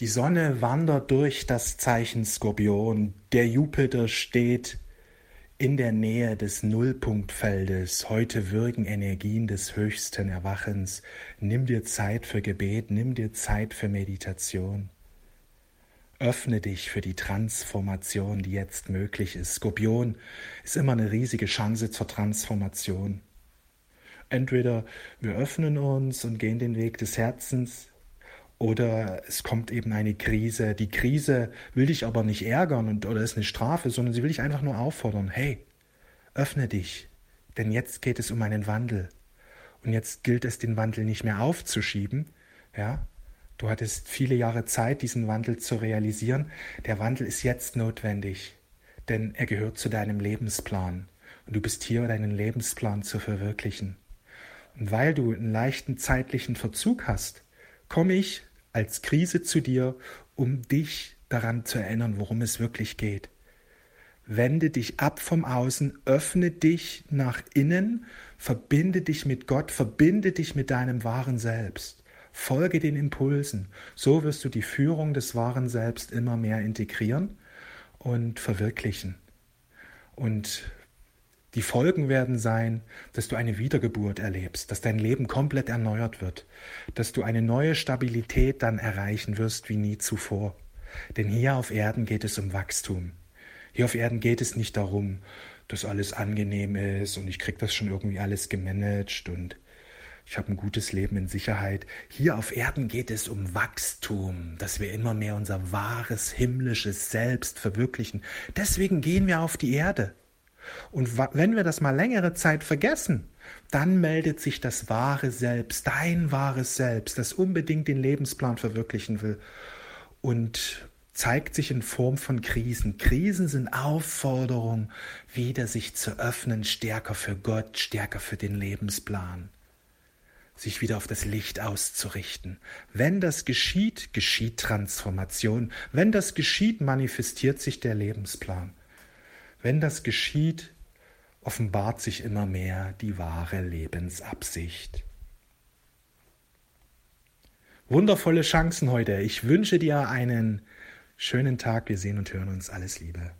Die Sonne wandert durch das Zeichen Skorpion, der Jupiter steht in der Nähe des Nullpunktfeldes. Heute wirken Energien des höchsten Erwachens. Nimm dir Zeit für Gebet, nimm dir Zeit für Meditation. Öffne dich für die Transformation, die jetzt möglich ist. Skorpion ist immer eine riesige Chance zur Transformation. Entweder wir öffnen uns und gehen den Weg des Herzens, oder es kommt eben eine Krise. Die Krise will dich aber nicht ärgern und, oder ist eine Strafe, sondern sie will dich einfach nur auffordern. Hey, öffne dich, denn jetzt geht es um einen Wandel. Und jetzt gilt es, den Wandel nicht mehr aufzuschieben. Ja, du hattest viele Jahre Zeit, diesen Wandel zu realisieren. Der Wandel ist jetzt notwendig, denn er gehört zu deinem Lebensplan. Und du bist hier, deinen Lebensplan zu verwirklichen. Und weil du einen leichten zeitlichen Verzug hast, komme ich als Krise zu dir, um dich daran zu erinnern, worum es wirklich geht. Wende dich ab vom Außen, öffne dich nach innen, verbinde dich mit Gott, verbinde dich mit deinem wahren Selbst. Folge den Impulsen. So wirst du die Führung des wahren Selbst immer mehr integrieren und verwirklichen. Und die Folgen werden sein, dass du eine Wiedergeburt erlebst, dass dein Leben komplett erneuert wird, dass du eine neue Stabilität dann erreichen wirst wie nie zuvor. Denn hier auf Erden geht es um Wachstum. Hier auf Erden geht es nicht darum, dass alles angenehm ist und ich krieg das schon irgendwie alles gemanagt und ich habe ein gutes Leben in Sicherheit. Hier auf Erden geht es um Wachstum, dass wir immer mehr unser wahres himmlisches Selbst verwirklichen. Deswegen gehen wir auf die Erde. Und wenn wir das mal längere Zeit vergessen, dann meldet sich das wahre Selbst, dein wahres Selbst, das unbedingt den Lebensplan verwirklichen will und zeigt sich in Form von Krisen. Krisen sind Aufforderungen, wieder sich zu öffnen, stärker für Gott, stärker für den Lebensplan, sich wieder auf das Licht auszurichten. Wenn das geschieht, geschieht Transformation. Wenn das geschieht, manifestiert sich der Lebensplan. Wenn das geschieht, offenbart sich immer mehr die wahre Lebensabsicht. Wundervolle Chancen heute. Ich wünsche dir einen schönen Tag. Wir sehen und hören uns. Alles Liebe.